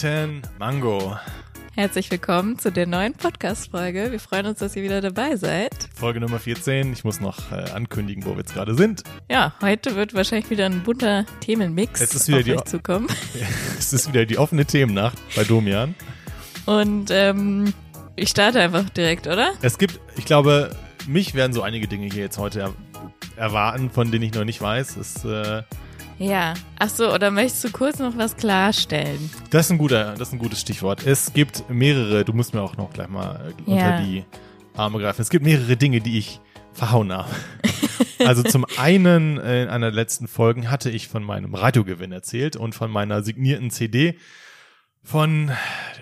Guten Mango. Herzlich willkommen zu der neuen Podcast-Folge. Wir freuen uns, dass ihr wieder dabei seid. Folge Nummer 14. Ich muss noch äh, ankündigen, wo wir jetzt gerade sind. Ja, heute wird wahrscheinlich wieder ein bunter Themenmix Es ist wieder auf die- euch zukommen. es ist wieder die offene Themennacht bei Domian. Und ähm, ich starte einfach direkt, oder? Es gibt, ich glaube, mich werden so einige Dinge hier jetzt heute er erwarten, von denen ich noch nicht weiß. Es, äh, Ja. Ach so, oder möchtest du kurz noch was klarstellen? das, ist ein guter, das ist ein gutes Stichwort. Es gibt mehrere, du musst mir auch noch gleich mal äh, unter Ja. die Arme greifen. Es gibt mehrere Dinge, die ich verhauen habe. Also zum einen, äh, in einer der letzten Folgen hatte ich von meinem Radiogewinn erzählt und von meiner signierten CD von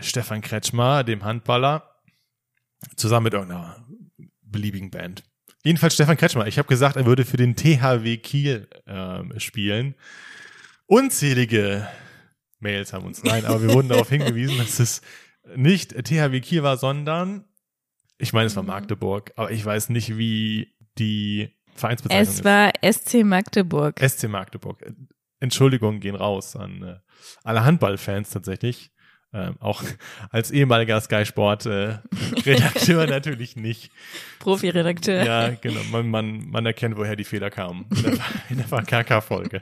Stefan Kretschmer, dem Handballer, zusammen mit irgendeiner beliebigen Band. Jedenfalls Stefan Kretschmer. Ich habe gesagt, er würde für den THW Kiel ähm, spielen. Unzählige Mails haben uns nein, aber wir wurden darauf hingewiesen, dass es nicht THW Kiel war, sondern ich meine, es war. Magdeburg, aber ich weiß nicht, wie die Vereinsbezeichnung Es war SC Magdeburg. ist. SC Magdeburg. Entschuldigungen gehen raus an äh, alle Handballfans tatsächlich. Ähm, auch als ehemaliger Sky Sport äh, Redakteur natürlich nicht. Profi-Redakteur. Ja, genau. Man, man, man erkennt, woher die Fehler kamen in der, der KK-Folge.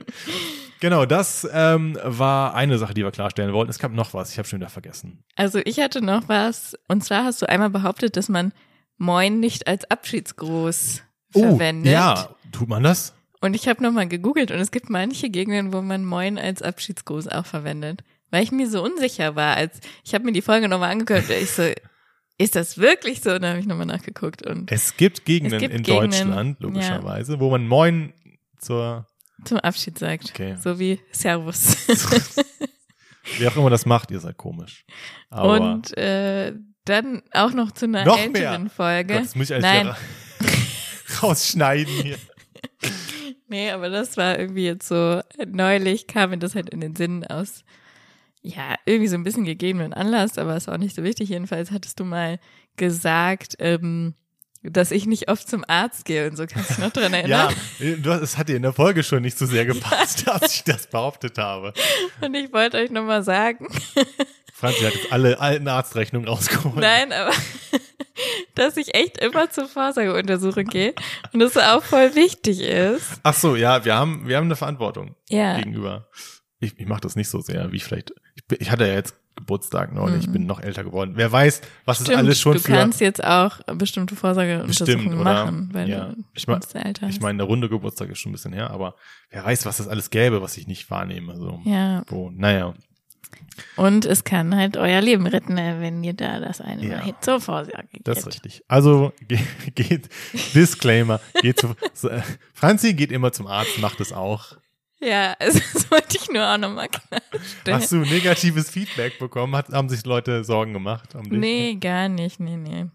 Genau, das ähm, war eine Sache, die wir klarstellen wollten. Es gab noch was, ich habe schon wieder vergessen. Also ich hatte noch was. Und zwar hast du einmal behauptet, dass man Moin nicht als Abschiedsgruß verwendet. Oh, ja, tut man das? Und ich habe nochmal gegoogelt und es gibt manche Gegenden, wo man Moin als Abschiedsgruß auch verwendet. Weil ich mir so unsicher war, als ich habe mir die Folge nochmal angehört, ich so, ist das wirklich so? Und dann habe ich nochmal nachgeguckt und Es gibt Gegenden Es gibt in Gegenden, Deutschland, logischerweise, wo man Moin zur, zum Abschied sagt. Okay. So wie Servus. wer auch immer das macht, ihr seid komisch. Aber und äh, dann auch noch zu einer Noch älteren mehr? Folge. Gott, das muss ich Nein, ra- rausschneiden hier. Nee, aber das war irgendwie jetzt so, neulich kam mir das halt in den Sinn aus, ja, irgendwie so ein bisschen gegebenen Anlass, aber ist auch nicht so wichtig. Jedenfalls hattest du mal gesagt, ähm, dass ich nicht oft zum Arzt gehe und so. Kannst du dich noch dran Ja, erinnern? du, es hat dir in der Folge schon nicht so sehr gepasst, dass ich das behauptet habe. Und ich wollte euch nochmal sagen, Franzi hat jetzt alle alten Arztrechnungen rausgeholt. nein, aber dass ich echt immer zur Vorsorgeuntersuchung gehe und das auch voll wichtig ist. Ach so, ja, wir haben, wir haben eine Verantwortung Ja. gegenüber. Ich, ich mache das nicht so sehr, wie ich vielleicht. Ich, ich hatte ja jetzt Geburtstag neulich, ich bin noch älter geworden. Wer weiß, was es Mhm. Stimmt, alles schon du für. kannst jetzt auch bestimmte Vorsorgeuntersuchungen machen, weil Ja. du Ich mein- Alter Ich meine, der runde Geburtstag ist schon ein bisschen her, aber wer weiß, was es alles gäbe, was ich nicht wahrnehme. So. Ja. Wo, naja. Und es kann halt euer Leben retten, äh, wenn ihr da das eine Ja. Mal zur Vorsorge geht. Das ist richtig. Also ge geht, Disclaimer, geht zu, Franzi geht immer zum Arzt, macht es auch. Ja, also das wollte ich nur auch nochmal klarstellen. Hast du negatives Feedback bekommen? Hat, haben sich Leute Sorgen gemacht? Um dich? Nee, gar nicht, nee, nee.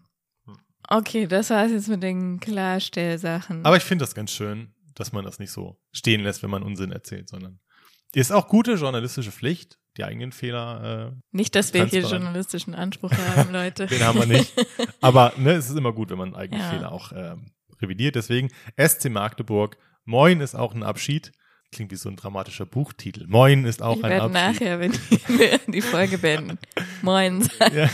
Okay, das war's jetzt mit den Klarstellsachen. Aber ich finde das ganz schön, dass man das nicht so stehen lässt, wenn man Unsinn erzählt, sondern ist auch gute journalistische Pflicht, die eigenen Fehler, nicht, dass wir hier journalistischen Anspruch haben, Leute. äh, den haben wir nicht. Aber ne, es ist immer gut, wenn man eigene Ja. Fehler auch ähm, revidiert. Deswegen SC Magdeburg. Moin ist auch ein Abschied. Klingt wie so ein dramatischer Buchtitel. Moin ist auch Ich ein werde Abschied. nachher, wenn wir die Folge beenden, moin. Ja.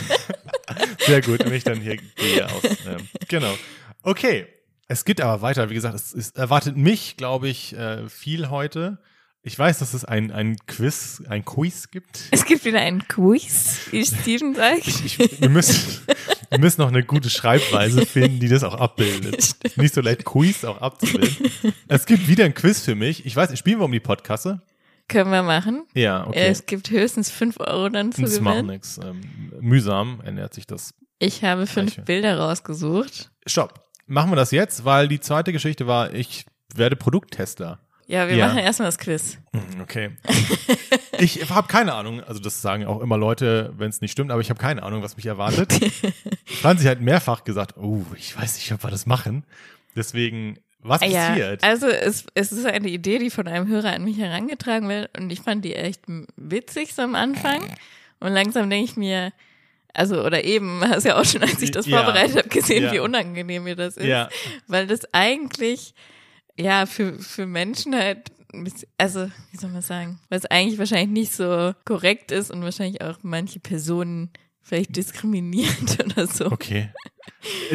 Sehr gut, wenn ich dann hier gehe aus. Ähm, genau. Okay. Es geht aber weiter. Wie gesagt, es, es erwartet mich, glaube ich, äh, viel heute. Ich weiß, dass es ein, ein Quiz, ein Quiz gibt. Es gibt wieder einen Quiz, wie Steven sagt. Ich, wir, müssen, wir müssen noch eine gute Schreibweise finden, die das auch abbildet. Nicht so leicht Quiz auch abzubilden. Es gibt wieder ein Quiz für mich. Ich weiß, spielen wir um die Podkasse? Können wir machen. Ja, okay. Es gibt höchstens fünf Euro dann zu das macht gewinnen. nichts. Ähm, mühsam ernährt sich das Ich habe fünf Gleiche. Bilder rausgesucht. Stopp. Machen wir das jetzt, weil die zweite Geschichte war, ich werde Produkttester. Ja, wir Ja. machen erstmal das Quiz. Hm, Okay. Ich habe keine Ahnung, also das sagen auch immer Leute, wenn es nicht stimmt, aber ich habe keine Ahnung, was mich erwartet. Franzi hat mehrfach gesagt, oh, ich weiß nicht, ob wir das machen. Deswegen, was Ja, passiert? also es, es ist eine Idee, die von einem Hörer an mich herangetragen wird und ich fand die echt witzig so am Anfang und langsam denke ich mir, also oder eben, hast ja auch schon, als ich das Ja. vorbereitet habe, gesehen, Ja. wie unangenehm mir das ist, Ja. weil das eigentlich ja für für Menschen halt also, wie soll man sagen, was eigentlich wahrscheinlich nicht so korrekt ist und wahrscheinlich auch manche Personen vielleicht diskriminiert oder so. Okay.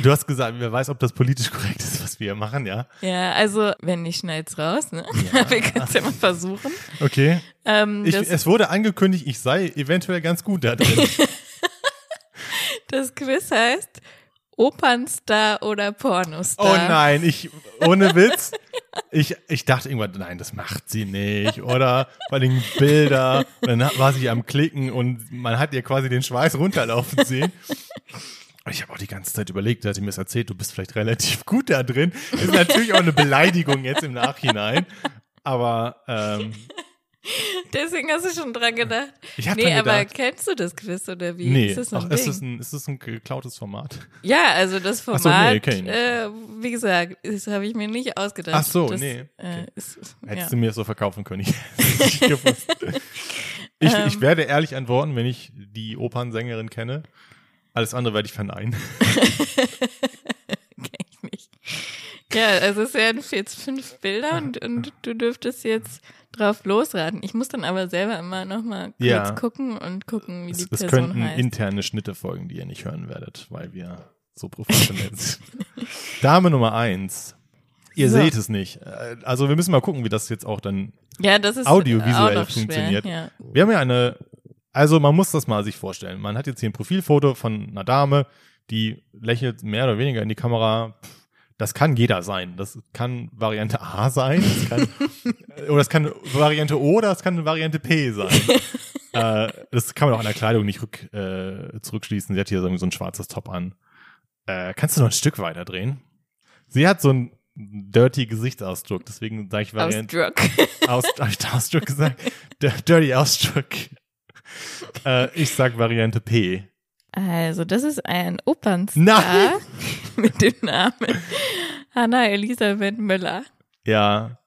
Du hast gesagt, wer weiß, ob das politisch korrekt ist, was wir machen, ja? Ja, also, wenn nicht, schneid's raus, ne? Ja. wir können es ja mal versuchen. Okay. Ähm, Ich, es wurde angekündigt, ich sei eventuell ganz gut da drin. das Quiz heißt Opernstar oder Pornostar. Oh nein, ich, ohne Witz. Ich, ich dachte irgendwann, nein, das macht sie nicht. Oder vor allem Bilder. Und dann war sie am Klicken und man hat ihr quasi den Schweiß runterlaufen sehen. Ich habe auch die ganze Zeit überlegt, da hat sie mir das erzählt, du bist vielleicht relativ gut da drin. Ist natürlich auch eine Beleidigung jetzt im Nachhinein. Aber ähm, Deswegen hast du schon dran gedacht. ich habe Nee, dran aber gedacht. kennst du das Quiz oder wie? Nee, ist das ein Ach, ist, das ein, ist das ein geklautes Format? ja, also das Ach so, Format, nee, ich äh, wie gesagt, das habe ich mir nicht ausgedacht. Ach so, das, nee, Äh, okay. ist, Hättest ja. du mir das so verkaufen können. Ich es gewusst. Ich, Ähm. ich werde ehrlich antworten, wenn ich die Opernsängerin kenne. Alles andere werde ich verneinen. Kenn ich nicht. Ja, also es wären jetzt fünf Bilder und, und du dürftest jetzt drauf losraten. Ich muss dann aber selber immer noch mal kurz Ja. gucken und gucken, wie Es, die es Person könnten heißt. interne Schnitte folgen, die ihr nicht hören werdet, weil wir so professionell sind. Dame Nummer eins. Ihr So. seht es nicht. Also wir müssen mal gucken, wie das jetzt auch dann. ja, das ist audiovisuell funktioniert. Schwer, ja. Wir haben ja eine. Also man muss das mal sich vorstellen. Man hat jetzt hier ein Profilfoto von einer Dame, die lächelt mehr oder weniger in die Kamera. Pff, Das kann jeder sein. Das kann Variante A sein. Das kann, oder es kann Variante O oder es kann Variante P sein. äh, das kann man auch an der Kleidung nicht rück, äh, zurückschließen. Sie hat hier so, ein schwarzes Top an. Äh, kannst du noch ein Stück weiter drehen? Sie hat so einen dirty Gesichtsausdruck, deswegen sage ich Variante Ausdruck. aus, hab ich Ausdruck gesagt? Der Dirty Ausdruck. Äh, ich sag Variante P. Also, das ist ein Opernstar Nein. mit dem Namen Hanna Elisabeth Müller. Ja.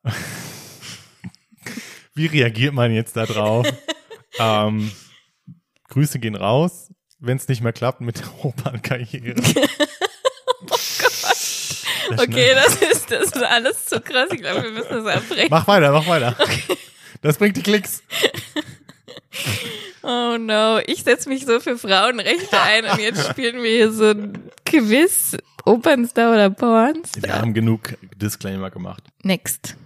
Wie reagiert man jetzt da drauf? ähm, Grüße gehen raus, wenn es nicht mehr klappt mit der Opernkarriere. Das Okay, das ist, das ist alles zu krass. Ich glaube, wir müssen das abbrechen. Mach weiter, mach weiter. Das bringt die Klicks. Oh no, ich setze mich so für Frauenrechte ein und jetzt spielen wir hier so ein Quiz, Opernstar oder Pornstar. Wir haben genug Disclaimer gemacht. Next.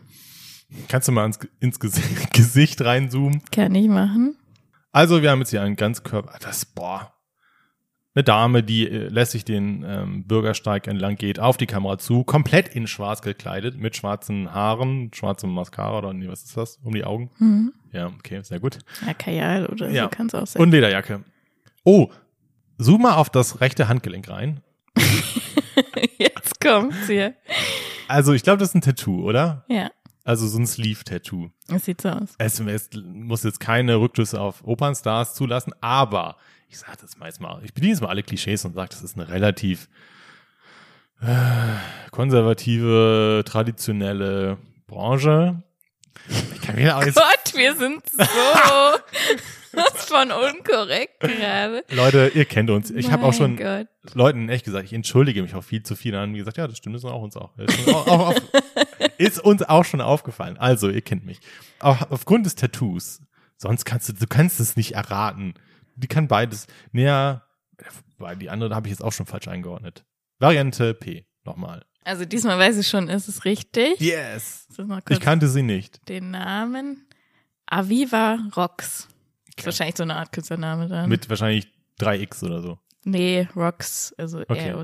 Kannst du mal ins, ins Gesicht, Gesicht reinzoomen? Kann ich machen. Also, wir haben jetzt hier einen Ganzkörper, das, boah, eine Dame, die äh, lässig den ähm, Bürgersteig entlang geht, auf die Kamera zu, komplett in schwarz gekleidet, mit schwarzen Haaren, schwarzem Mascara oder nee, was ist das? Um die Augen? Mhm. Ja, okay, sehr gut. Ja, Kajal oder Ja. so kann es auch sein. Und Lederjacke. Oh, zoom mal auf das rechte Handgelenk rein. jetzt kommt's hier. Also, ich glaube, das ist ein Tattoo, oder? Ja, Also so ein Sleeve-Tattoo. es sieht so aus. Es, es muss jetzt keine Rückschlüsse auf Opernstars zulassen, aber ich sage das mal jetzt mal, ich bediene jetzt mal alle Klischees und sage, das ist eine relativ äh, konservative, traditionelle Branche. Ich kann mir auch jetzt, Gott, wir sind so von unkorrekt gerade. Leute, ihr kennt uns. Ich habe auch schon Gott. Leuten echt gesagt, ich entschuldige mich auch viel zu viel. Dann haben die gesagt, ja, das stimmt, das ist auch uns auch. Ist uns auch, auch auf, ist uns auch schon aufgefallen. Also, ihr kennt mich. Auch aufgrund des Tattoos. Sonst kannst du, du kannst es nicht erraten. Die kann beides. Naja, weil die andere habe ich jetzt auch schon falsch eingeordnet. Variante P. Nochmal. Also diesmal weiß ich schon, ist es richtig. Yes. Ich, kannte sie nicht. den Namen. Aviva Rox. Ist Okay. wahrscheinlich so eine Art Künstlername dann. Mit wahrscheinlich 3x oder so. Nee, Rox, also Okay.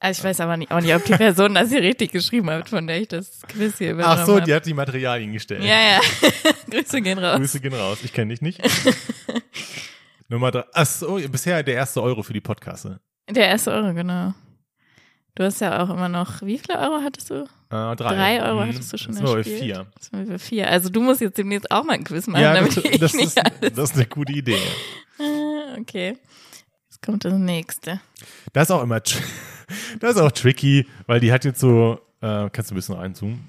Also ich weiß aber nicht, auch nicht, ob die Person das hier richtig geschrieben hat, von der ich das Quiz hier übernommen Ach so, die hat die Materialien gestellt. Ja, ja. Grüße gehen raus. Grüße gehen raus. Ich kenne dich nicht. Nummer drei. Ach so, bisher der erste Euro für die Podcaste. Der erste Euro, genau. Du hast ja auch immer noch, wie viele Euro hattest du? Äh, drei. Drei Euro Mhm. hattest du schon erspielt. vier. Jetzt sind wir vier. Also du musst jetzt demnächst auch mal ein Quiz machen, Ja, damit das, ich das, nicht ist, alles. das ist eine gute Idee. Ah, okay. Jetzt kommt das nächste. Das ist auch immer, das ist auch tricky, weil die hat jetzt so, äh, kannst du ein bisschen reinzoomen?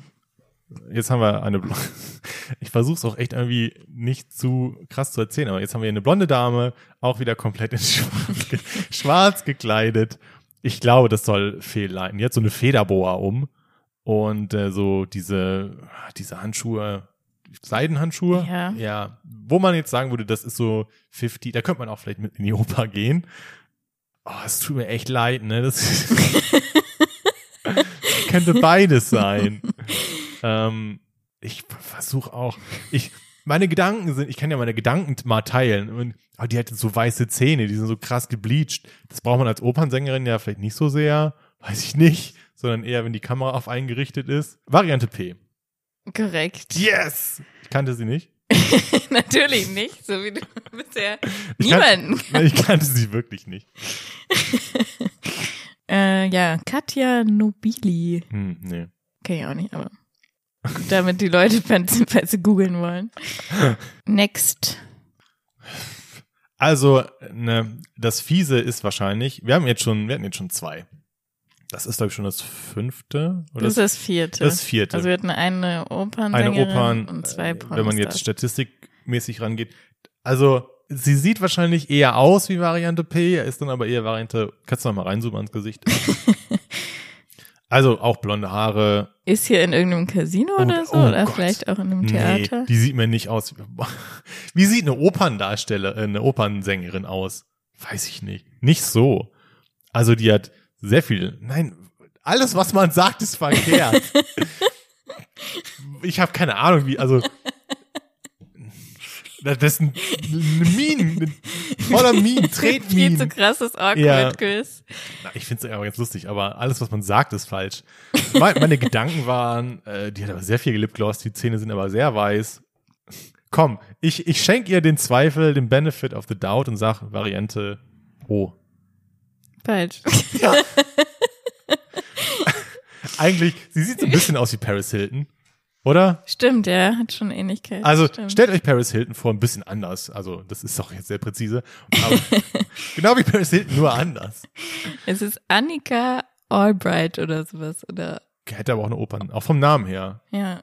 Jetzt haben wir eine, Bl- ich versuche es auch echt irgendwie nicht zu krass zu erzählen, aber jetzt haben wir eine blonde Dame, auch wieder komplett in schwarz, ge schwarz gekleidet. Ich glaube, das soll fehlleiten. Die hat so eine Federboa um und äh, so diese, diese Handschuhe, Seidenhandschuhe. Ja. Ja. Wo man jetzt sagen würde, das ist so 50, da könnte man auch vielleicht mit in die Oper gehen. Oh, es tut mir echt leid, ne? Das könnte beides sein. Ähm, ich versuche auch, ich, meine Gedanken sind, ich kann ja meine Gedanken mal teilen. Und, aber die hat so weiße Zähne, die sind so krass gebleached. Das braucht man als Opernsängerin ja vielleicht nicht so sehr, weiß ich nicht, sondern eher, wenn die Kamera auf einen gerichtet ist. Variante P. Korrekt. Yes! Ich kannte sie nicht. Natürlich nicht, so wie du bisher Ich niemanden. Ich kannte sie wirklich nicht. Äh, ja, Katja Nobili. Hm, nee. Kenn ich auch nicht, aber damit die Leute, falls, sie googeln wollen. Next. Also, ne, das Fiese ist wahrscheinlich, wir haben jetzt schon, wir hatten jetzt schon zwei. Das ist, glaube ich, schon das fünfte oder Das ist das vierte. das vierte. Also wir hatten eine eine Opernsängerin Opern, und zwei äh, wenn man jetzt statistikmäßig rangeht. Also, sie sieht wahrscheinlich eher aus wie Variante P, ist dann aber eher Variante, kannst du noch mal reinzoomen ans Gesicht? also, auch blonde Haare. Ist hier in irgendeinem Casino Oh, oder so? oh oder Gott. vielleicht auch in einem Nee, Theater? die sieht mir nicht aus. Wie sieht eine Operndarsteller, äh, eine Opernsängerin aus? Weiß ich nicht. Nicht so. Also, die hat sehr viel, nein, alles, was man sagt, ist verkehrt. ich habe keine Ahnung, wie, also, das ist ein, eine Minen, voller Minen, Viel zu krasses Ja. Awkward-Quiz. Na, Ich finde es aber ganz lustig, aber alles, was man sagt, ist falsch. Meine, meine Gedanken waren, äh, die hat aber sehr viel gelipgloss, die Zähne sind aber sehr weiß. Komm, ich, ich schenke ihr den Zweifel, den Benefit of the Doubt und sag Variante O. Falsch. Eigentlich, sie sieht so ein bisschen aus wie Paris Hilton, oder? Stimmt, ja, hat schon Ähnlichkeit. Also Stimmt. stellt euch Paris Hilton vor, ein bisschen anders. Also das ist doch jetzt sehr präzise. Genau wie Paris Hilton, nur anders. Es ist Annika Albright oder sowas. Oder Hätte aber auch eine Opern, auch vom Namen her. ja.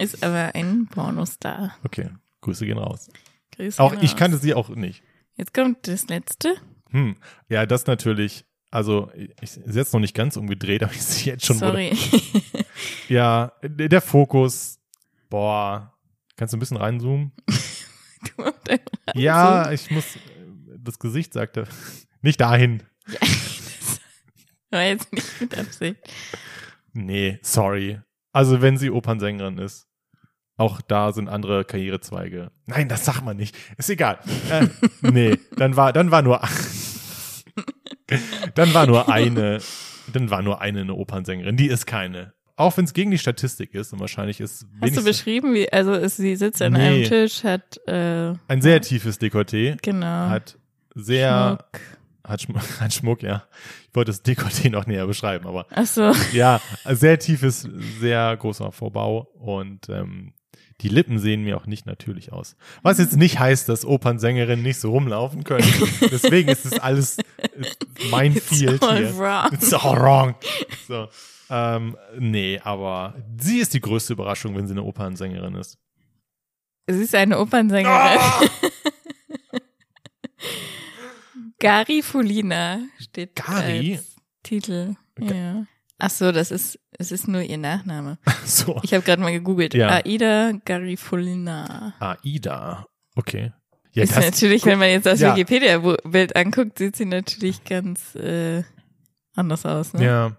Ist aber ein Pornostar. Okay, Grüße gehen raus. Grüße Auch gehen ich raus. kannte sie auch nicht. Jetzt kommt das letzte. Hm. Ja, das natürlich. Also, ich ist jetzt noch nicht ganz umgedreht, aber ich sehe jetzt schon, Sorry. Ja, der Fokus, boah, kannst du ein bisschen reinzoomen? Du deinem Ja, ich muss, das Gesicht sagte, nicht dahin. War jetzt nicht mit Absicht. Nee, sorry. Also, wenn sie Opernsängerin ist, auch da sind andere Karrierezweige. Nein, das sagt man nicht. Ist egal. Äh, nee, dann war, dann war nur, dann war nur eine, dann war nur eine eine Opernsängerin. Die ist keine. Auch wenn es gegen die Statistik ist und wahrscheinlich ist Hast du beschrieben, wie, also ist, sie sitzt an Nee. einem Tisch, hat, äh, ein sehr tiefes Dekolleté, genau. hat sehr, Schmuck. hat, Schm hat Schmuck, ja. Ich wollte das Dekolleté noch näher beschreiben, aber Ach so. ja, sehr tiefes, sehr großer Vorbau und ähm, die Lippen sehen mir auch nicht natürlich aus. Was jetzt nicht heißt, dass Opernsängerinnen nicht so rumlaufen können. Deswegen ist es alles mein Field It's all hier. wrong. It's all wrong. So. Ähm, nee, aber sie ist die größte Überraschung, wenn sie eine Opernsängerin ist. Sie ist eine Opernsängerin. Ah! Gari Fulina steht Gari? als Titel. Ga- Ja. Ach so, das ist, es ist nur ihr Nachname. So. Ich habe gerade mal gegoogelt. Ja. Aida Garifulina. Aida. Okay. Ja, ist das, natürlich, wenn man jetzt das Ja. Wikipedia-Bild anguckt, sieht sie natürlich ganz äh, anders aus. Ne? ja.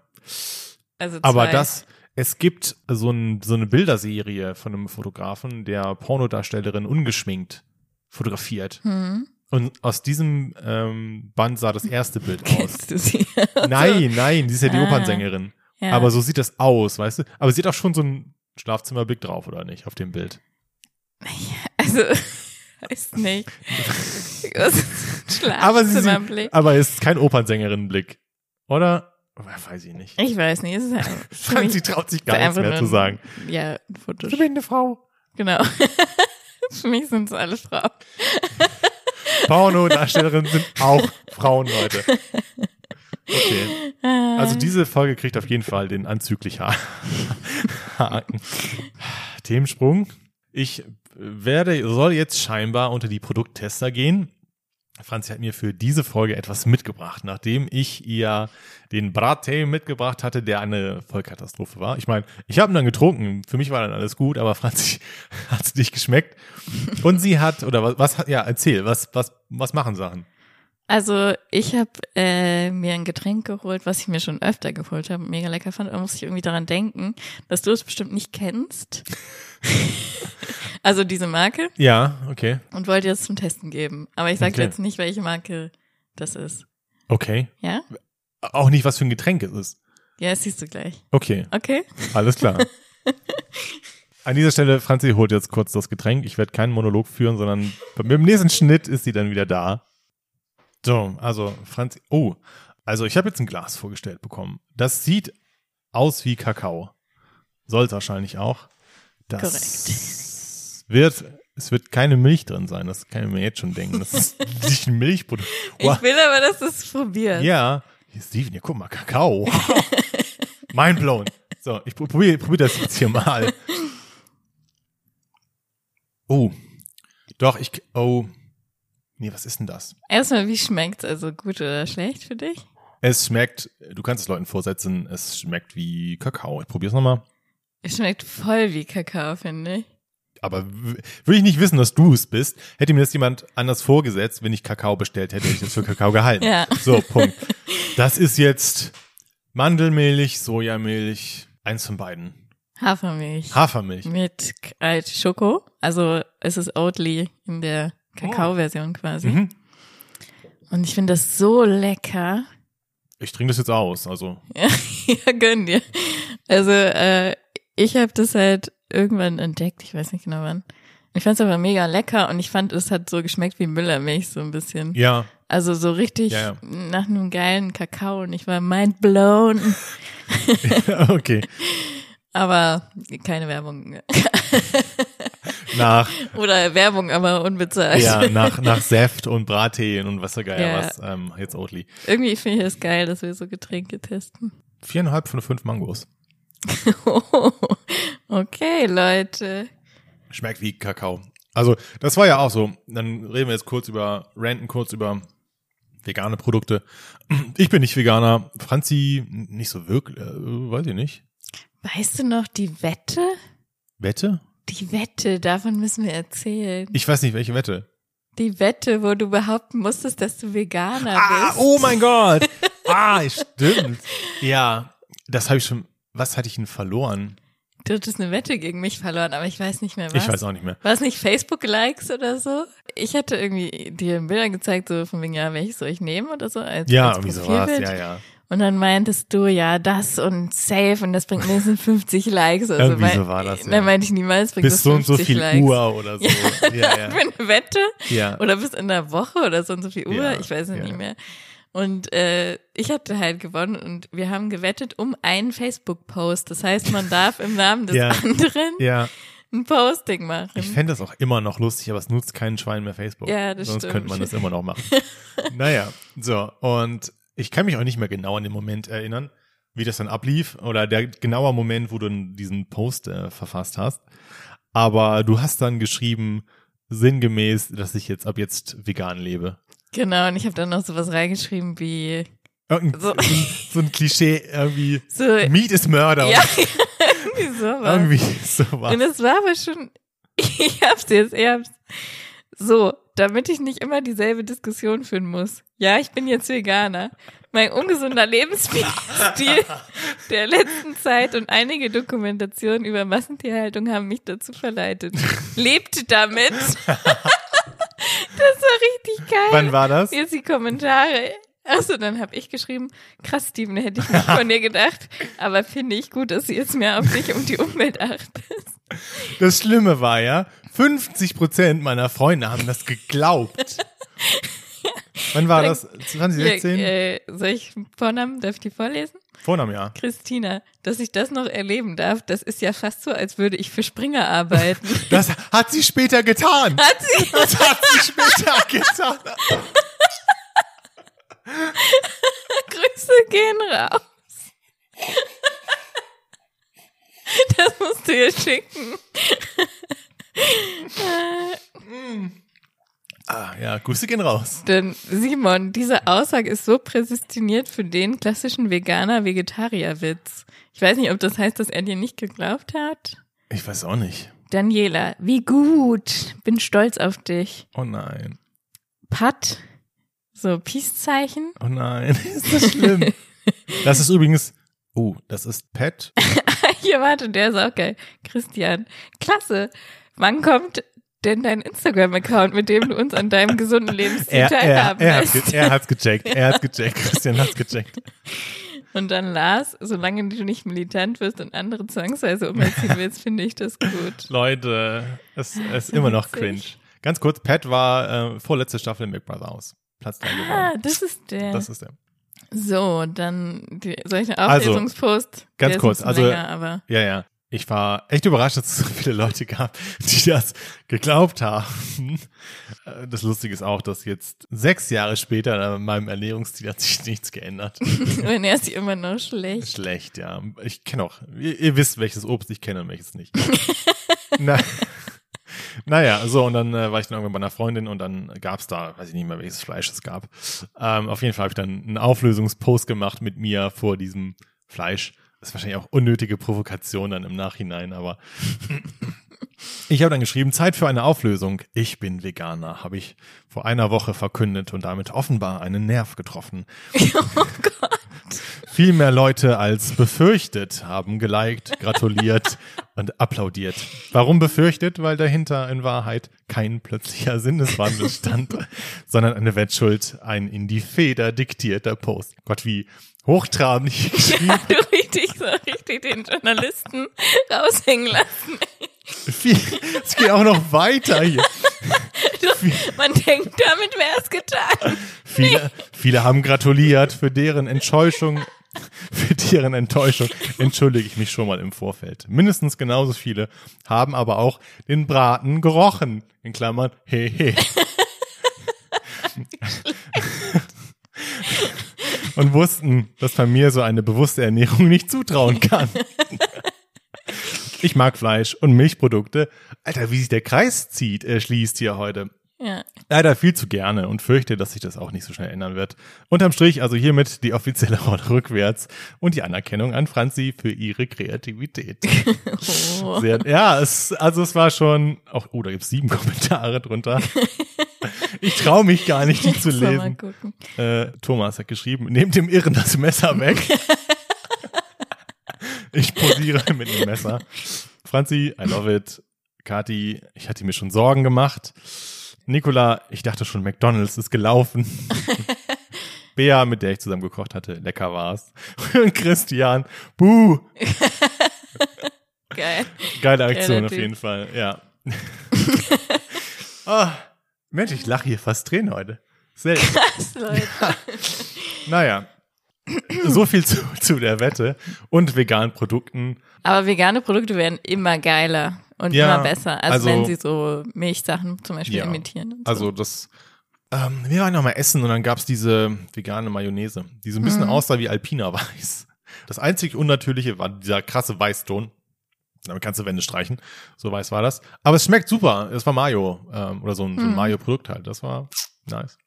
Also Aber zwei. das, es gibt so, ein, so eine Bilderserie von einem Fotografen, der Pornodarstellerin ungeschminkt fotografiert. Hm. Und aus diesem ähm, Band sah das erste Bild aus. Kennst du sie? Nein, nein, sie ist ja die Ah. Opernsängerin. Ja. Aber so sieht das aus, weißt du? Aber sie hat auch schon so einen Schlafzimmerblick drauf, oder nicht, auf dem Bild? Also, weiß nicht. Was ist ein Aber sie Schlafzimmerblick? aber es ist kein Opernsängerinnenblick. Oder? Weiß ich nicht. Ich weiß nicht. Es ist halt Franzi traut sich gar nichts mehr nur zu ein- sagen. Ja, ein Foto. eine Frau. Genau. für mich sind es alle Frauen. Pornodarstellerinnen sind auch Frauen, Leute. Okay. Also diese Folge kriegt auf jeden Fall den anzüglich Ha- Haken. Themensprung. Ich werde, soll jetzt scheinbar unter die Produkttester gehen Franzi hat mir für diese Folge etwas mitgebracht, nachdem ich ihr den Brattee mitgebracht hatte, der eine Vollkatastrophe war. Ich meine, ich habe ihn dann getrunken, für mich war dann alles gut, aber Franzi hat es nicht geschmeckt. Und sie hat, oder was, was ja, erzähl, was, was, was machen Sachen? Also ich habe äh, mir ein Getränk geholt, was ich mir schon öfter geholt habe, mega lecker fand. Da muss ich irgendwie daran denken, dass du es bestimmt nicht kennst. also diese Marke. Ja, okay. Und wollte jetzt zum Testen geben. Aber ich sage Okay. jetzt nicht, welche Marke das ist. Okay. Ja? Auch nicht, was für ein Getränk es ist. Ja, das siehst du gleich. Okay, Okay? alles klar. An dieser Stelle, Franzi holt jetzt kurz das Getränk. Ich werde keinen Monolog führen, sondern mit dem nächsten Schnitt ist sie dann wieder da. So, also Franzi, oh, also ich habe jetzt ein Glas vorgestellt bekommen. Das sieht aus wie Kakao. Soll es wahrscheinlich auch. Das Korrekt. wird, es wird keine Milch drin sein. Das kann ich mir jetzt schon denken. Das ist nicht ein Milchprodukt. Wow. Ich will aber, dass du es probierst. Ja. Hier, Steven, hier, guck mal, Kakao. Mind blown. So, ich probiere probier das jetzt hier mal. Oh. Doch, ich, oh. Nee, was ist denn das? Erstmal, wie schmeckt's? Also gut oder schlecht für dich? Es schmeckt, du kannst es Leuten vorsetzen, es schmeckt wie Kakao. Ich probier's nochmal. Es schmeckt voll wie Kakao, finde ich. Aber würde ich nicht wissen, dass du es bist, hätte mir das jemand anders vorgesetzt, wenn ich Kakao bestellt hätte, hätte ich das für Kakao gehalten. Ja. So, Punkt. Das ist jetzt Mandelmilch, Sojamilch, eins von beiden. Hafermilch. Hafermilch. Mit halt Schoko. Also es ist Oatly in der Kakao-Version quasi. Mhm. Und ich finde das so lecker. Ich trinke das jetzt aus, also. Ja, ja gönn dir. Also äh, ich habe das halt irgendwann entdeckt, ich weiß nicht genau wann. Ich fand es aber mega lecker und ich fand, es hat so geschmeckt wie Müllermilch so ein bisschen. Ja, Also so richtig Ja, ja. nach einem geilen Kakao und ich war mind blown. okay. Aber keine Werbung. Nach, Oder Werbung, aber unbezahlt. ja, nach, nach Säft und Brattee und was so geil Ja. was, ähm, jetzt Oatly. Irgendwie finde ich es geil, dass wir so Getränke testen. Viereinhalb von fünf Mangos. okay, Leute. Schmeckt wie Kakao. Also, das war ja auch so. Dann reden wir jetzt kurz über, ranten kurz über vegane Produkte. Ich bin nicht Veganer. Franzi, nicht so wirklich, äh, weiß ich nicht. Weißt du noch die Wette? Wette? Die Wette, davon müssen wir erzählen. Ich weiß nicht, welche Wette. Die Wette, wo du behaupten musstest, dass du Veganer Ah, bist. oh mein Gott. Ah, stimmt. Ja, das habe ich schon, was hatte ich denn verloren? Du hattest eine Wette gegen mich verloren, aber ich weiß nicht mehr was. Ich weiß auch nicht mehr. War es nicht Facebook-Likes oder so? Ich hatte irgendwie dir Bilder gezeigt, so von wegen, ja, welches soll ich nehmen oder so? Als, Ja, als irgendwie so war's. Profilbild. Ja, ja. Und dann meintest du, ja, das und safe und das bringt mindestens 50 Likes. Also Irgendwie mein- so war das, ja. Dann meinte ich niemals, bringt Bis das so und 50 so viel Likes. Uhr oder so. Ja, ja. Für eine Wette? Ja. Oder bis in der Woche oder so und so viel Uhr, Ja, ich weiß es ja. nicht mehr. Und äh, ich hatte halt gewonnen und wir haben gewettet um einen Facebook-Post. Das heißt, man darf im Namen des Ja. anderen Ja, ein Posting machen. ich fände das auch immer noch lustig, aber es nutzt keinen Schwein mehr Facebook. Ja, das Sonst stimmt. könnte man das immer noch machen. naja, so. Und ich kann mich auch nicht mehr genau an den Moment erinnern, wie das dann ablief oder der genaue Moment, wo du diesen Post äh, verfasst hast. Aber du hast dann geschrieben, sinngemäß, dass ich jetzt ab jetzt vegan lebe. Genau, und ich habe dann noch sowas reingeschrieben wie So. so. ein, Klischee, irgendwie, so, Meat ist Mörder. ja, irgendwie sowas. Irgendwie sowas. Und es war aber schon, ich hab's jetzt ernst. So, damit ich nicht immer dieselbe Diskussion führen muss. Ja, ich bin jetzt Veganer. Mein ungesunder Lebensstil der letzten Zeit und einige Dokumentationen über Massentierhaltung haben mich dazu verleitet. Lebt damit. Das war richtig geil. Wann war das? Jetzt die Kommentare. Achso, dann habe ich geschrieben, krass, Steven, hätte ich nicht von dir gedacht. Aber finde ich gut, dass du jetzt mehr auf dich und die Umwelt achtest. Das Schlimme war ja, 50 Prozent meiner Freunde haben das geglaubt. Wann war das? 2016? Ja, äh, soll ich Vornamen, darf ich die vorlesen? Vornamen, ja. Christina, dass ich das noch erleben darf, das ist ja fast so, als würde ich für Springer arbeiten. Das hat sie später getan. Hat sie? Das hat sie später getan. Grüße gehen raus. Das musst du ihr schicken. Ah, ja, Grüße gehen raus. Denn Simon, diese Aussage ist so präsentiert für den klassischen Veganer-Vegetarier-Witz. Ich weiß nicht, ob das heißt, dass er dir nicht geglaubt hat. Ich weiß auch nicht. Daniela, wie gut. Bin stolz auf dich. Oh nein. Pat, so Peace-Zeichen. Oh nein. Ist das schlimm? das ist übrigens, oh, das ist Pat. Hier, warte, der ist auch geil. Christian, klasse. Wann kommt denn dein Instagram-Account, mit dem du uns an deinem gesunden Lebensstil Er, er, teilhaben er, hat, lässt? ge- er hat's gecheckt. Er hat's gecheckt. Christian hat's gecheckt. Und dann Lars, solange du nicht militant wirst und andere zwangsweise umerziehen willst, finde ich das gut. Leute, es, es ist immer noch cringe. Ganz kurz, Pat war äh, vorletzte Staffel im Big Brother aus. Platz 3 Ah, geworden. das ist der. Das ist der. So, dann die, soll ich eine Also, Auflösungspost? ganz Der ist kurz, also- Länger, aber Ja, ja. Ich war echt überrascht, dass es so viele Leute gab, die das geglaubt haben. Äh, Das Lustige ist auch, dass jetzt sechs Jahre später an meinem Ernährungsstil hat sich nichts geändert. wenn er ist immer noch schlecht. Schlecht, ja. Ich kenne auch, ihr, ihr wisst, welches Obst ich kenne und welches nicht. Na, naja, so, und dann äh, war ich dann irgendwann bei einer Freundin und dann gab's da, weiß ich nicht mehr, welches Fleisch es gab. Ähm, auf jeden Fall habe ich dann einen Auflösungspost gemacht mit mir vor diesem Fleisch. Das ist wahrscheinlich auch unnötige Provokation dann im Nachhinein, aber ich habe dann geschrieben, Zeit für eine Auflösung. Ich bin Veganer, habe ich vor einer Woche verkündet und damit offenbar einen Nerv getroffen. Oh Gott. Viel mehr Leute als befürchtet haben geliked, gratuliert und applaudiert. Warum befürchtet? Weil dahinter in Wahrheit kein plötzlicher Sinneswandel stand, sondern eine Wettschuld, ein in die Feder diktierter Post. Gott, wie hochtrabend ich geschrieben. Ja, du richtig so richtig den Journalisten raushängen lassen. Es geht auch noch weiter hier. Man denkt, damit wäre es getan. Viele, viele haben gratuliert für deren Enttäuschung. Für deren Enttäuschung entschuldige ich mich schon mal im Vorfeld. Mindestens genauso viele haben aber auch den Braten gerochen. In Klammern, he he. Und wussten, dass man mir so eine bewusste Ernährung nicht zutrauen kann. Ich mag Fleisch und Milchprodukte. Alter, wie sich der Kreis zieht, er schließt hier heute. Ja. Leider viel zu gerne und fürchte, dass sich das auch nicht so schnell ändern wird. Unterm Strich also hiermit die offizielle Rolle rückwärts und die Anerkennung an Franzi für ihre Kreativität. Oh. Sehr, ja, es, also es war schon, auch, oh, da gibt's sieben Kommentare drunter. Ich traue mich gar nicht, die zu lesen. Äh, Thomas hat geschrieben, nehmt dem Irren das Messer weg. ich posiere mit dem Messer. Franzi, I love it. Kati, ich hatte mir schon Sorgen gemacht. Nicola, ich dachte schon, McDonalds ist gelaufen. Bea, mit der ich zusammen gekocht hatte, lecker war's. Und Christian, buh, Geil. geile Aktion Geiler auf jeden Fall, ja. oh, Mensch, ich lache hier fast Tränen heute. Selten. Was, Leute? Naja, so viel zu, zu der Wette und veganen Produkten. Aber vegane Produkte werden immer geiler und Ja, immer besser, als also- wenn sie so Milchsachen zum Beispiel Ja. imitieren. Und so. Also das, ähm, wir waren noch mal essen und dann gab's diese vegane Mayonnaise, die so ein bisschen Mhm. aussah wie Alpina Weiß. Das einzig Unnatürliche war dieser krasse Weißton. Damit kannst du Wände streichen. So weiß war das. Aber es schmeckt super. Es war Mayo ähm, oder so ein, so ein Mhm. Mayo-Produkt halt. Das war nice.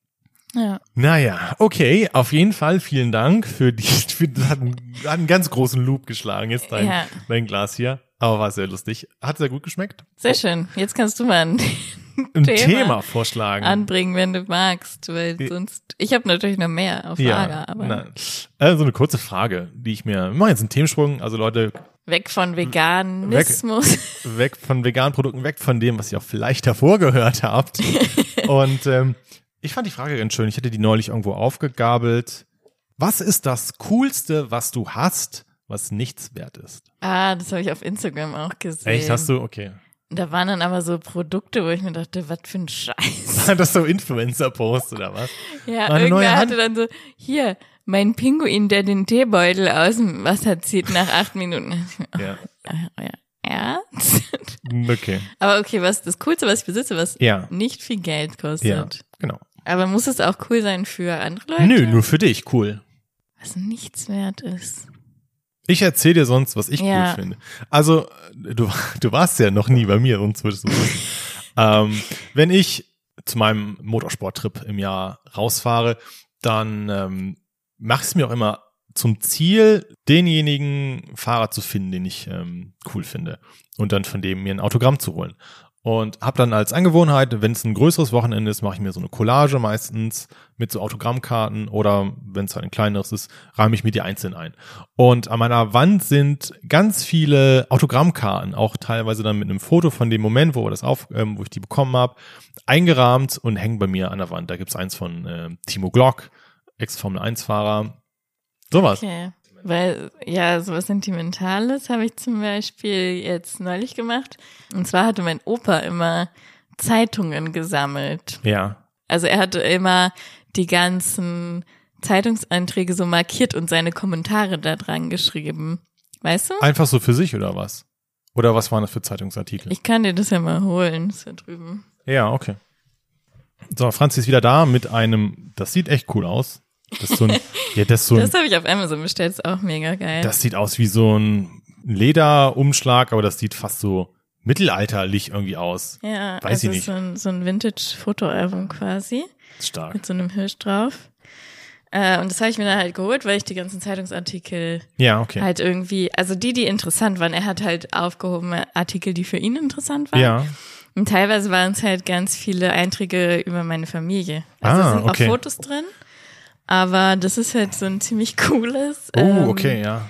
ja. Naja, okay, auf jeden Fall vielen Dank für die, für, das hat, einen, hat einen ganz großen Loop geschlagen jetzt dein, Ja. dein Glas hier. Aber war sehr lustig. Hat sehr gut geschmeckt. Sehr schön. Jetzt kannst du mal ein Ein Thema Thema, vorschlagen. anbringen, wenn du magst, weil Ja. sonst. Ich habe natürlich noch mehr auf Lager, aber nein. Also eine kurze Frage, die ich mir, wir machen jetzt einen Themensprung, also Leute, weg von Veganismus. weg von veganen Produkten, weg von dem, was ihr auch vielleicht davor gehört habt. Und ähm, ich fand die Frage ganz schön, ich hatte die neulich irgendwo aufgegabelt. Was ist das Coolste, was du hast, was nichts wert ist? Ah, das habe ich auf Instagram auch gesehen. Echt, hast du? Okay. Da waren dann aber so Produkte, wo ich mir dachte, was für ein Scheiß. War das so Influencer-Post oder was? Ja, Meine irgendwer hatte dann so, hier, mein Pinguin, der den Teebeutel aus dem Wasser zieht nach acht Minuten. Ja. Ja. Ernst? Okay. Aber okay, was das Coolste, was ich besitze, was Ja. nicht viel Geld kostet. Ja, genau. Aber muss es auch cool sein für andere Leute? Nö, nur für dich, cool. Was nichts wert ist. Ich erzähle dir sonst, was ich Ja. cool finde. Also, du, du warst ja noch nie bei mir, sonst würdest du wissen. ähm, wenn ich zu meinem Motorsporttrip im Jahr rausfahre, dann ähm, mache ich es mir auch immer zum Ziel, denjenigen Fahrer zu finden, den ich ähm, cool finde und dann von dem mir ein Autogramm zu holen. Und habe dann als Angewohnheit, wenn es ein größeres Wochenende ist, mache ich mir so eine Collage meistens mit so Autogrammkarten oder wenn es halt ein kleineres ist, räume ich mir die einzeln ein. Und an meiner Wand sind ganz viele Autogrammkarten, auch teilweise dann mit einem Foto von dem Moment, wo, das auf, ähm, wo ich die bekommen habe, eingerahmt und hängen bei mir an der Wand. Da gibt's eins von äh, Timo Glock, Ex-Formel-1-Fahrer. Sowas. Okay. Weil, ja, sowas Sentimentales habe ich zum Beispiel jetzt neulich gemacht. Und zwar hatte mein Opa immer Zeitungen gesammelt. Ja. Also er hatte immer die ganzen Zeitungseinträge so markiert und seine Kommentare da dran geschrieben. Weißt du? Einfach so für sich oder was? Oder was waren das für Zeitungsartikel? Ich kann dir das ja mal holen, ist ja drüben. Ja, okay. So, Franzi ist wieder da mit einem, das sieht echt cool aus. Das ist so ein, ja, das so Das habe ich auf Amazon bestellt, ist auch mega geil. das sieht aus wie so ein Lederumschlag, aber das sieht fast so mittelalterlich irgendwie aus. ja, weiß also ich nicht. so ein, so ein Vintage-Fotoalbum quasi Stark. mit so einem Hirsch drauf. Äh, und das habe ich mir dann halt geholt, weil ich die ganzen Zeitungsartikel Ja, okay. halt irgendwie, also die, die interessant waren, er hat halt aufgehobene Artikel, die für ihn interessant waren. Ja, Und teilweise waren es halt ganz viele Einträge über meine Familie. Ah, Also es sind okay. auch Fotos drin. Aber das ist halt so ein ziemlich cooles. oh, ähm, okay, ja.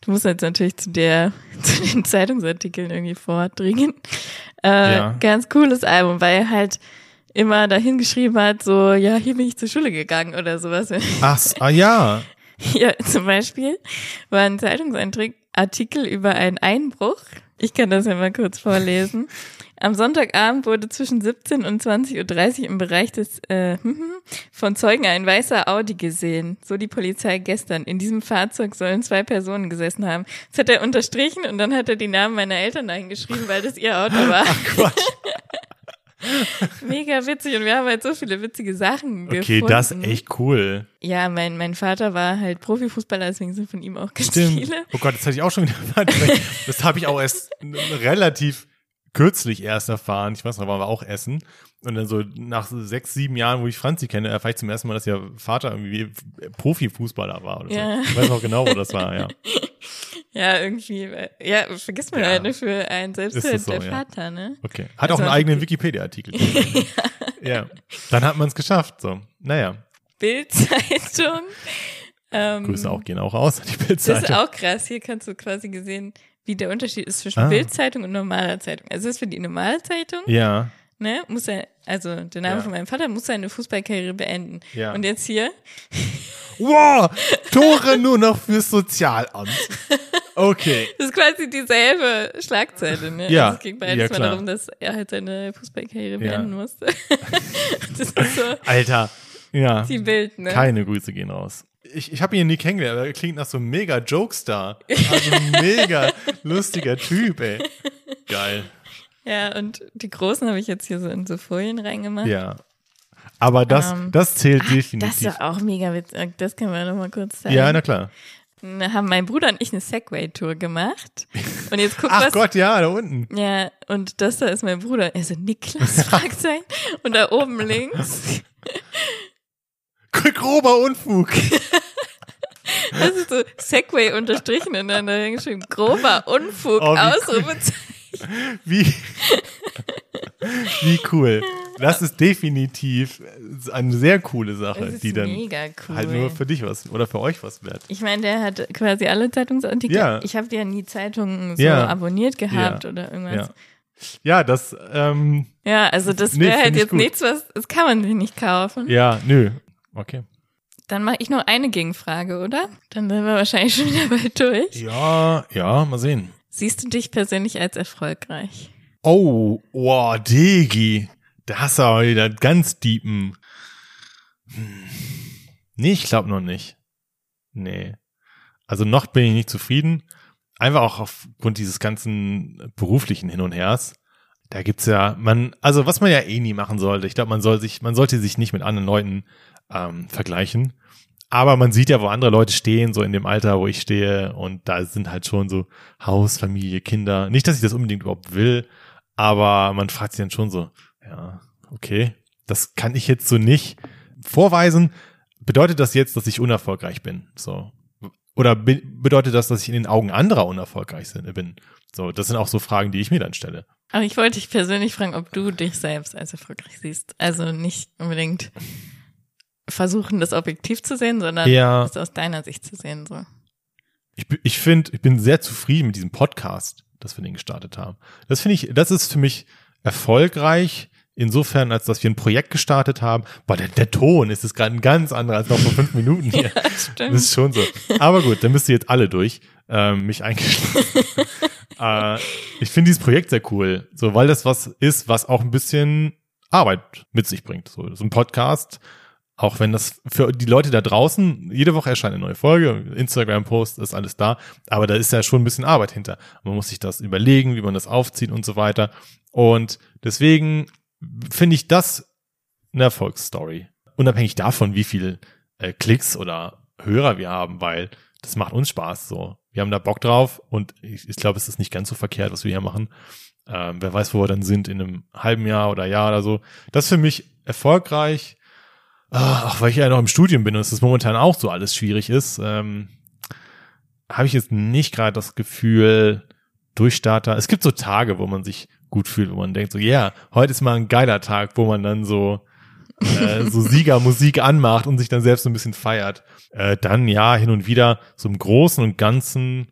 Du musst jetzt natürlich zu der, zu den Zeitungsartikeln irgendwie vordringen. Äh, Ja. Ganz cooles Album, weil er halt immer dahin geschrieben hat, so, ja, hier bin ich zur Schule gegangen oder sowas. Ach, ah, ja. Ja, zum Beispiel war ein Zeitungsartikel über einen Einbruch. Ich kann das ja mal kurz vorlesen. Am Sonntagabend wurde zwischen 17 und 20.30 Uhr im Bereich des äh, von Zeugen ein weißer Audi gesehen. So die Polizei gestern. In diesem Fahrzeug sollen zwei Personen gesessen haben. Das hat er unterstrichen und dann hat er die Namen meiner Eltern eingeschrieben, weil das ihr Auto war. Quatsch. Mega witzig und wir haben halt so viele witzige Sachen Okay, gefunden. das ist echt cool. Ja, mein, mein Vater war halt Profifußballer, deswegen sind von ihm auch ganz Stimmt. viele. Oh Gott, das hatte ich auch schon wieder. Das habe ich auch erst relativ kürzlich erst erfahren. Ich weiß noch, waren wir auch essen. Und dann so nach sechs, sieben Jahren, wo ich Franzi kenne, erfahre ich zum ersten Mal, dass ihr Vater irgendwie Profifußballer war oder so. Ja. Ich weiß noch genau, wo das war, ja. Ja, irgendwie, äh, ja, vergisst man Ja. halt, ne, für einen selbst halt so, der ja. Vater, ne? Okay. Hat Also auch einen eigenen Wikipedia-Artikel. ja. Dann hat man es geschafft, so. Naja. Bildzeitung. Ähm, Grüße auch gehen auch aus die Das ist Bildzeitung. auch krass. Hier kannst du quasi gesehen, wie der Unterschied ist zwischen Ah. Bildzeitung und normaler Zeitung. Also ist für die normale Zeitung, Ja. ne, muss er, also der Name Ja. von meinem Vater muss seine Fußballkarriere beenden. Ja. Und jetzt hier, Wow! Tore nur noch fürs Sozialamt. Okay. das ist quasi dieselbe Schlagzeile, ne? Ja, Also es ging beides ja, mal darum, dass er halt seine Fußballkarriere Ja. beenden musste. das ist so Alter. Ja. die Bild, ne? Keine Grüße gehen raus. Ich, ich habe ihn nie kennengelernt, aber er klingt nach so einem mega Jokestar. Also ein mega lustiger Typ, ey. Geil. Ja, und die großen habe ich jetzt hier so in so Folien reingemacht. Ja. Aber das, Ähm, das zählt Das definitiv. ist doch auch mega witzig. Das können wir noch mal kurz zeigen. ja, na klar. Dann haben mein Bruder und ich eine Segway-Tour gemacht. Und jetzt guck Ach was. Gott, ja, da unten. Ja, und das da ist mein Bruder. Er so, Niklas, Fragezeichen. Und da oben links, Grober Unfug. das ist so Segway unterstrichen und dann da geschrieben, grober Unfug, Oh, wie Ausrufezeichen. Wie, wie cool. Das ist definitiv eine sehr coole Sache, die dann mega cool. halt nur für dich was oder für euch was wert. Ich meine, der hat quasi alle Zeitungsartikel. Ja. Ich habe ja nie Zeitungen so Ja. abonniert gehabt Ja. oder irgendwas. Ja. Das, ähm, Ja, also das Nee, wäre halt find ich jetzt gut. nichts, was, das kann man sich nicht kaufen. ja, nö. Okay. Dann mache ich noch eine Gegenfrage, oder? Dann sind wir wahrscheinlich schon wieder bald durch. Ja, ja, mal sehen. Siehst du dich persönlich als erfolgreich? Oh, wow, Digi. Da hast du aber wieder ganz deepen. Hm. Nee, ich glaube noch nicht. Nee. Also noch bin ich nicht zufrieden. Einfach auch aufgrund dieses ganzen beruflichen Hin und Hers. Da gibt's ja, man, also was man ja eh nie machen sollte. Ich glaube, man soll sich, man sollte sich nicht mit anderen Leuten ähm, vergleichen. Aber man sieht ja, wo andere Leute stehen, so in dem Alter, wo ich stehe, und da sind halt schon so Haus, Familie, Kinder. Nicht, dass ich das unbedingt überhaupt will, aber man fragt sich dann schon so, ja, okay, das kann ich jetzt so nicht vorweisen. Bedeutet das jetzt, dass ich unerfolgreich bin? So. Oder be bedeutet das, dass ich in den Augen anderer unerfolgreich bin? So, das sind auch so Fragen, die ich mir dann stelle. Aber ich wollte dich persönlich fragen, ob du dich selbst als erfolgreich siehst. Also nicht unbedingt versuchen, das objektiv zu sehen, sondern Ja. es aus deiner Sicht zu sehen. So. Ich, ich finde, ich bin sehr zufrieden mit diesem Podcast, dass wir den gestartet haben. Das finde ich, das ist für mich erfolgreich. Insofern, als dass wir ein Projekt gestartet haben. Boah, der, der Ton ist es gerade ein ganz anderer als noch vor fünf Minuten hier. Ja, Das stimmt. ist schon so. Aber gut, dann müsst ihr jetzt alle durch, ähm, mich eingeschlossen. äh, ich finde dieses Projekt sehr cool, so weil das was ist, was auch ein bisschen Arbeit mit sich bringt. So, so ein Podcast, auch wenn das für die Leute da draußen, jede Woche erscheint eine neue Folge, Instagram-Post, ist alles da, aber da ist ja schon ein bisschen Arbeit hinter. Man muss sich das überlegen, wie man das aufzieht und so weiter. Und deswegen finde ich das eine Erfolgsstory. Unabhängig davon, wie viel äh, Klicks oder Hörer wir haben, weil das macht uns Spaß so. Wir haben da Bock drauf und ich, ich glaube, es ist nicht ganz so verkehrt, was wir hier machen. Ähm, wer weiß, wo wir dann sind in einem halben Jahr oder Jahr oder so. Das ist für mich erfolgreich. Ah, Ach, weil ich ja noch im Studium bin und es momentan auch so alles schwierig ist, ähm, habe ich jetzt nicht gerade das Gefühl, Durchstarter. Es gibt so Tage, wo man sich gut fühlt, wo man denkt so, ja, yeah, heute ist mal ein geiler Tag, wo man dann so äh, so Siegermusik anmacht und sich dann selbst so ein bisschen feiert. Äh, dann ja, hin und wieder so im Großen und Ganzen.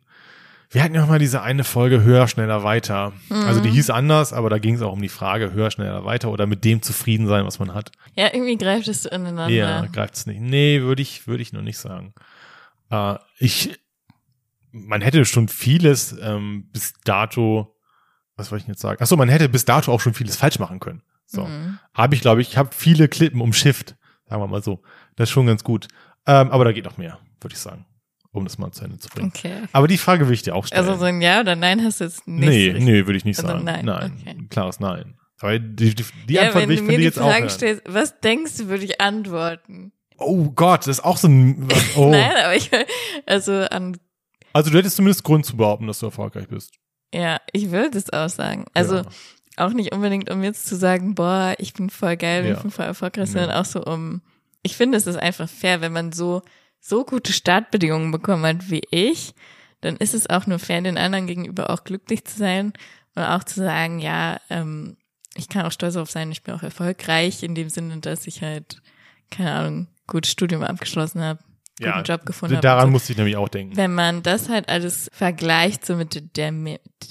Wir hatten ja noch mal diese eine Folge höher, schneller, weiter. Also die hieß anders, aber da ging es auch um die Frage höher, schneller, weiter oder mit dem zufrieden sein, was man hat. Ja, irgendwie greift es ineinander. Ja, greift es nicht. Nee, würde ich, würde ich noch nicht sagen. Äh, ich, man hätte schon vieles ähm, bis dato, was wollte ich denn jetzt sagen? Achso, man hätte bis dato auch schon vieles falsch machen können. So. Mhm. Habe ich, glaube ich, ich habe viele Klippen umschifft, sagen wir mal so. Das ist schon ganz gut. Ähm, aber da geht noch mehr, würde ich sagen, um das mal zu Ende zu bringen. Okay. Aber die Frage will ich dir auch stellen. Also so ein Ja oder Nein hast du jetzt nicht. nee, richtig- nee, würde ich nicht Also sagen. nein, nein, okay. klares Nein. Aber die, die, die ja, Antwort will ich von dir jetzt auch Frage hören. stellst, was denkst du, würde ich antworten? Oh Gott, das ist auch so ein. Oh. Nein, aber ich, also an, Also du hättest zumindest Grund zu behaupten, dass du erfolgreich bist. ja, ich würde es auch sagen. Also ja. auch nicht unbedingt, um jetzt zu sagen, boah, ich bin voll geil Ja. ich bin voll erfolgreich, sondern auch so um, ich finde, es ist einfach fair, wenn man so, so gute Startbedingungen bekommen hat wie ich, dann ist es auch nur fair, den anderen gegenüber auch glücklich zu sein und auch zu sagen, ja, ähm, ich kann auch stolz darauf sein, ich bin auch erfolgreich in dem Sinne, dass ich halt, keine Ahnung, gutes Studium abgeschlossen habe, guten Ja, Job gefunden habe. Daran und so. musste ich nämlich auch denken. Wenn man das halt alles vergleicht, so mit der,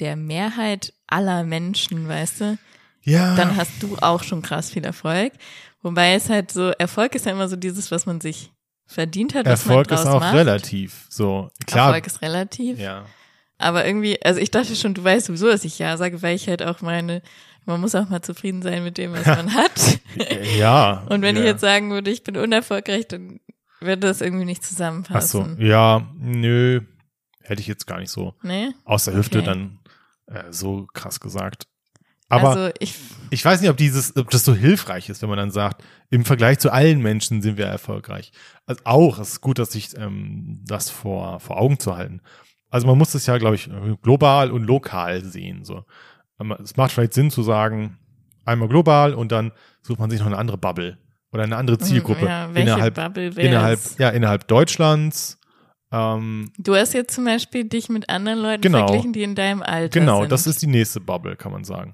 der Mehrheit aller Menschen, weißt du, Ja. dann hast du auch schon krass viel Erfolg. Wobei es halt so, Erfolg ist ja immer so dieses, was man sich verdient hat, was Erfolg man ist auch macht. relativ. So, klar. Erfolg ist relativ. ja. Aber irgendwie, also ich dachte schon, du weißt sowieso, dass ich ja sage, weil ich halt auch meine, man muss auch mal zufrieden sein mit dem, was man hat. ja. Und wenn ja. ich jetzt sagen würde, ich bin unerfolgreich, dann würde das irgendwie nicht Ach so, zusammenpassen. ja, nö, hätte ich jetzt gar nicht so Nee? aus der Hüfte Okay. dann äh, so krass gesagt. Aber also ich, ich weiß nicht, ob dieses, ob das so hilfreich ist, wenn man dann sagt, im Vergleich zu allen Menschen sind wir erfolgreich. Also auch, es ist gut, dass sich ähm, das vor, vor Augen zu halten. Also man muss das ja, glaube ich, global und lokal sehen. So. Ähm, Es macht vielleicht Sinn zu sagen, einmal global und dann sucht man sich noch eine andere Bubble oder eine andere Zielgruppe Hm, Ja, welche innerhalb, innerhalb, ja, innerhalb Deutschlands. Ähm, Du hast jetzt zum Beispiel dich mit anderen Leuten Genau. verglichen, die in deinem Alter genau, sind. das ist die nächste Bubble, kann man sagen.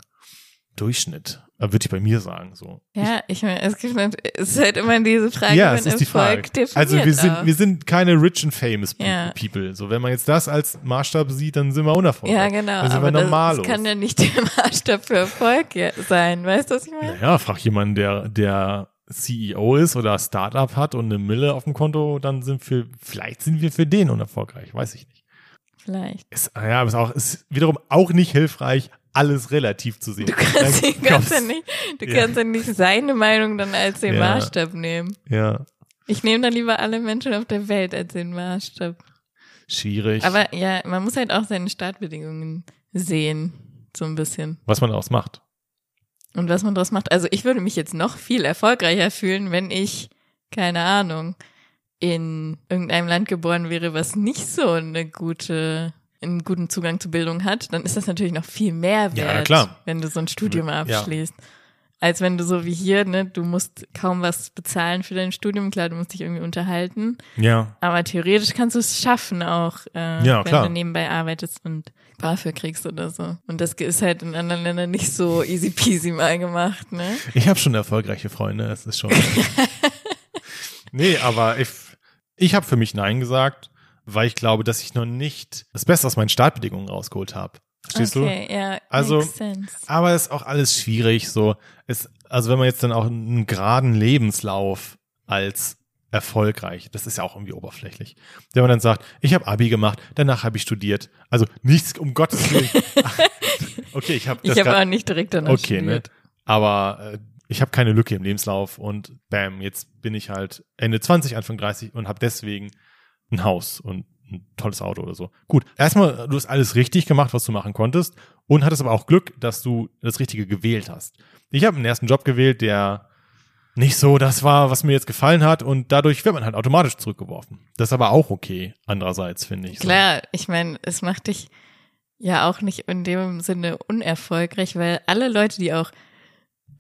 Durchschnitt, äh, würde ich bei mir sagen. So. Ja, ich meine, es gibt es ist halt immer diese Frage, ja, es ist die Frage. Also wir sind, auch. wir sind keine rich and famous Ja. people. So, wenn man jetzt das als Maßstab sieht, dann sind wir unerfolgreich. ja, genau, Dann sind aber wir das, das kann ja nicht der Maßstab für Erfolg ja- sein, weißt du, was ich meine? naja, frag jemanden, der, der CEO ist oder Startup hat und eine Mille auf dem Konto, dann sind wir, vielleicht sind wir für den unerfolgreich, weiß ich nicht. Vielleicht. Ist, ja, aber ist auch, ist wiederum auch nicht hilfreich, alles relativ zu sehen. Du kannst, du kannst ja nicht, du Ja. kannst ja nicht seine Meinung dann als den Ja. Maßstab nehmen. Ja, Ich nehme dann lieber alle Menschen auf der Welt als den Maßstab. schwierig. Aber ja, man muss halt auch seine Startbedingungen sehen, so ein bisschen. was man daraus macht. Und was man daraus macht. Also ich würde mich jetzt noch viel erfolgreicher fühlen, wenn ich, keine Ahnung, in irgendeinem Land geboren wäre, was nicht so eine gute, einen guten Zugang zu Bildung hat, dann ist das natürlich noch viel mehr wert, Ja, wenn du so ein Studium Ja. abschließt. als wenn du so wie hier, ne, du musst kaum was bezahlen für dein Studium, klar, du musst dich irgendwie unterhalten. Ja. Aber theoretisch kannst du es schaffen auch, äh, Ja, wenn klar. du nebenbei arbeitest und BAföG kriegst oder so. Und das ist halt in anderen Ländern nicht so easy peasy mal gemacht, ne? Ich habe schon erfolgreiche Freunde, das ist schon. nee, aber ich, ich habe für mich Nein gesagt, weil ich glaube, dass ich noch nicht das Beste aus meinen Startbedingungen rausgeholt habe. Verstehst du? okay, ja, Also, makes sense. Aber es ist auch alles schwierig. So, es, also wenn man jetzt dann auch einen geraden Lebenslauf als erfolgreich, das ist ja auch irgendwie oberflächlich. Wenn man dann sagt, ich habe Abi gemacht, danach habe ich studiert. Also nichts, um Gottes Willen. okay, ich habe Ich habe auch nicht direkt danach Okay, ne? studiert. Aber äh, ich habe keine Lücke im Lebenslauf und bam, jetzt bin ich halt Ende 20, Anfang 30 und habe deswegen ein Haus und ein tolles Auto oder so. Gut, erstmal, du hast alles richtig gemacht, was du machen konntest und hattest aber auch Glück, dass du das Richtige gewählt hast. Ich habe einen ersten Job gewählt, der nicht so das war, was mir jetzt gefallen hat und dadurch wird man halt automatisch zurückgeworfen. Das ist aber auch okay, andererseits, finde ich. so. Klar, ich meine, es macht dich ja auch nicht in dem Sinne unerfolgreich, weil alle Leute, die auch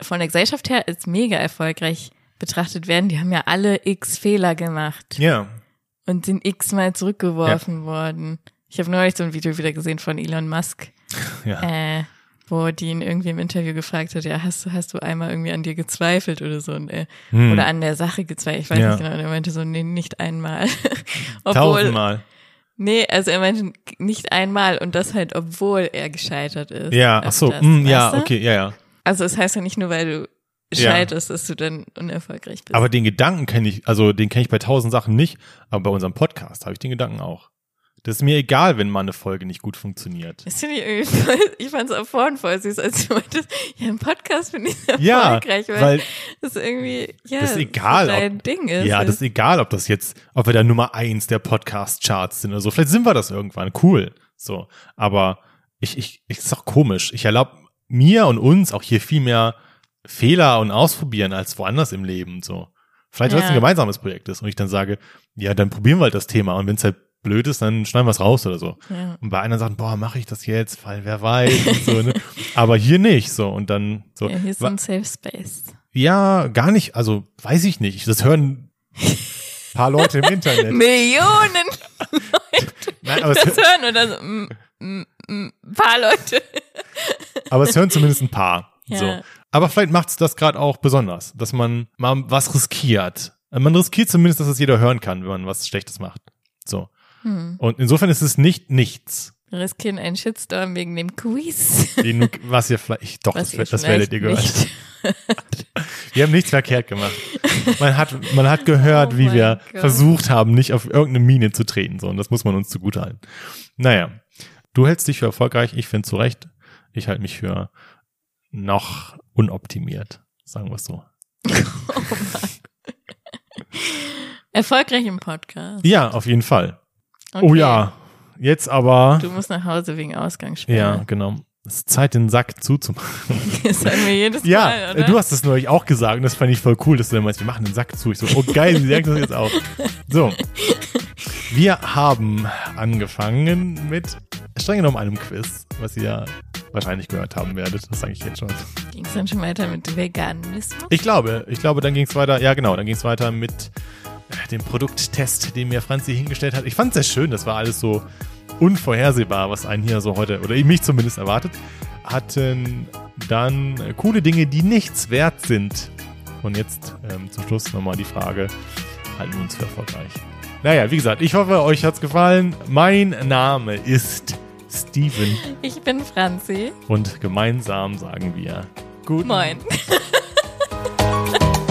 von der Gesellschaft her als mega erfolgreich betrachtet werden, die haben ja alle x Fehler gemacht Ja, und sind x mal zurückgeworfen worden. Ich habe neulich so ein Video wieder gesehen von Elon Musk, ja. äh, wo die ihn irgendwie im Interview gefragt hat, ja, hast du, hast du einmal irgendwie an dir gezweifelt oder so, und, äh, Hm. oder an der Sache gezweifelt, ich weiß Ja. nicht genau, und er meinte so, nee, nicht einmal. Obwohl, Tausendmal. Nee, also er meinte nicht einmal und das halt, obwohl er gescheitert ist. Ja, ach so, öfters, mm, ja, du? okay, ja, ja. Also es heißt ja nicht nur, weil du Ja. scheiterst, dass du dann unerfolgreich bist. Aber den Gedanken kenne ich, also den kenne ich bei tausend Sachen nicht, aber bei unserem Podcast habe ich den Gedanken auch. Das ist mir egal, wenn mal eine Folge nicht gut funktioniert. das finde ich irgendwie voll, ich fand es auch vorhin voll süß, als du meintest, ja, im Podcast finde ich sehr Ja, erfolgreich, weil, weil das irgendwie, ja, Das ist egal, so dein ob- Ding ist. ja, das ist egal, ob das jetzt, ob wir da Nummer eins der Podcast-Charts sind oder so. Vielleicht sind wir das irgendwann, cool. So, aber ich, ich, ich ist auch komisch. Ich erlaube mir und uns auch hier viel mehr Fehler und Ausprobieren als woanders im Leben. So, vielleicht weil es Ja. ein gemeinsames Projekt ist und ich dann sage, ja, dann probieren wir halt das Thema und wenn es halt blöd ist, dann schneiden wir es raus oder so. ja. Und bei einer sagt, boah, mache ich das jetzt, weil wer weiß und so, ne? Aber hier nicht so und dann so. ja, hier ist ein Safe Space. ja, gar nicht, also weiß ich nicht. Das hören paar Leute im Internet. Millionen Nein, aber, das hören oder so, mm, mm, ein paar Leute. aber es hören zumindest ein paar. Ja. So. Aber vielleicht macht es das gerade auch besonders, dass man mal was riskiert. Man riskiert zumindest, dass es jeder hören kann, wenn man was Schlechtes macht. So. Hm. Und insofern ist es nicht nichts. Wir riskieren einen Shitstorm wegen dem Quiz. Den, was ihr vielleicht, doch, Was das, ihr das werdet ihr gehört. Wir haben nichts verkehrt gemacht. Man hat, man hat gehört, Oh wie wir Gott. versucht haben, nicht auf irgendeine Mine zu treten. So, und das muss man uns zugutehalten. Naja, du hältst dich für erfolgreich. Ich finde zu Recht. Ich halte mich für noch unoptimiert. Sagen wir es so. Oh. Erfolgreich im Podcast. Ja, auf jeden Fall. Okay. Oh ja. Jetzt aber. Du musst nach Hause wegen Ausgangssperre. Ja, genau. Es ist Zeit, den Sack zuzumachen. Das sagen wir jedes Ja, Mal, oder? du hast das neulich auch gesagt und das fand ich voll cool, dass du dann meinst, wir machen den Sack zu. Ich so, oh geil, sie sagt das jetzt auch. So. Wir haben angefangen mit streng genommen einem Quiz, was ihr wahrscheinlich gehört haben werdet. Das sage ich jetzt schon. Ging es dann schon weiter mit Veganismus? Ich glaube, ich glaube, dann ging es weiter, ja genau, dann ging es weiter mit äh, dem Produkttest, den mir Franzi hingestellt hat. Ich fand es sehr schön, das war alles so unvorhersehbar, was einen hier so heute, oder mich zumindest erwartet. Hatten dann äh, coole Dinge, die nichts wert sind. Und jetzt ähm, zum Schluss nochmal die Frage, halten wir uns für erfolgreich? Naja, wie gesagt, ich hoffe, euch hat's gefallen. Mein Name ist Steven. Ich bin Franzi. Und gemeinsam sagen wir Guten Moin.